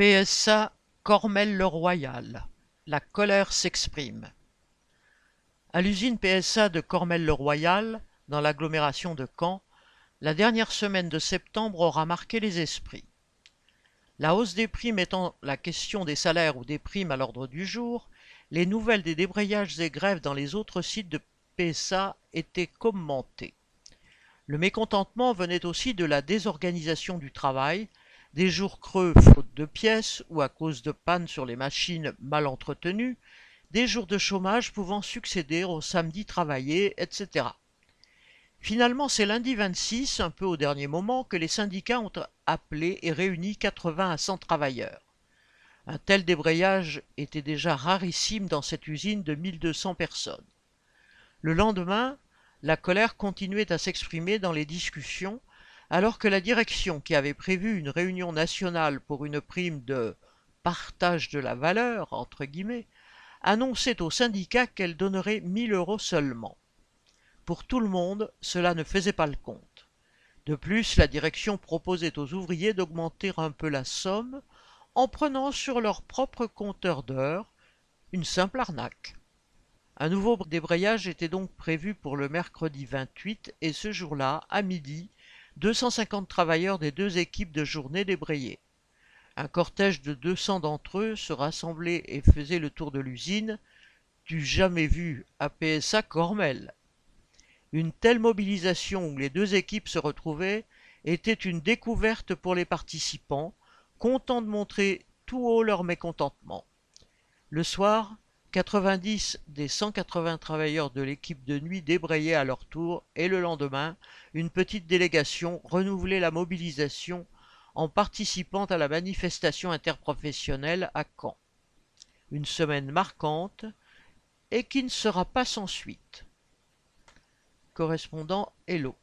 PSA Cormel-le-Royal, la colère s'exprime. À l'usine PSA de Cormel-le-Royal, dans l'agglomération de Caen, la dernière semaine de septembre aura marqué les esprits. La hausse des prix mettant la question des salaires ou des primes à l'ordre du jour, les nouvelles des débrayages et grèves dans les autres sites de PSA étaient commentées. Le mécontentement venait aussi de la désorganisation du travail, des jours creux faute de pièces ou à cause de pannes sur les machines mal entretenues, des jours de chômage pouvant succéder aux samedis travaillés, etc. Finalement, c'est lundi 26, un peu au dernier moment, que les syndicats ont appelé et réuni 80 à 100 travailleurs. Un tel débrayage était déjà rarissime dans cette usine de 1200 personnes. Le lendemain, la colère continuait à s'exprimer dans les discussions alors que la direction, qui avait prévu une réunion nationale pour une prime de partage de la valeur, entre guillemets, annonçait aux syndicats qu'elle donnerait 1000 euros seulement. Pour tout le monde, cela ne faisait pas le compte. De plus, la direction proposait aux ouvriers d'augmenter un peu la somme en prenant sur leur propre compteur d'heures une simple arnaque. Un nouveau débrayage était donc prévu pour le mercredi 28 et ce jour-là, à midi, 250 travailleurs des deux équipes de journée débrayés. Un cortège de 200 d'entre eux se rassemblait et faisait le tour de l'usine, du jamais vu à PSA Cormel. Une telle mobilisation où les deux équipes se retrouvaient était une découverte pour les participants, contents de montrer tout haut leur mécontentement. Le soir, 90 des 180 travailleurs de l'équipe de nuit débrayaient à leur tour et le lendemain, une petite délégation renouvelait la mobilisation en participant à la manifestation interprofessionnelle à Caen. Une semaine marquante et qui ne sera pas sans suite. Correspondant Hello.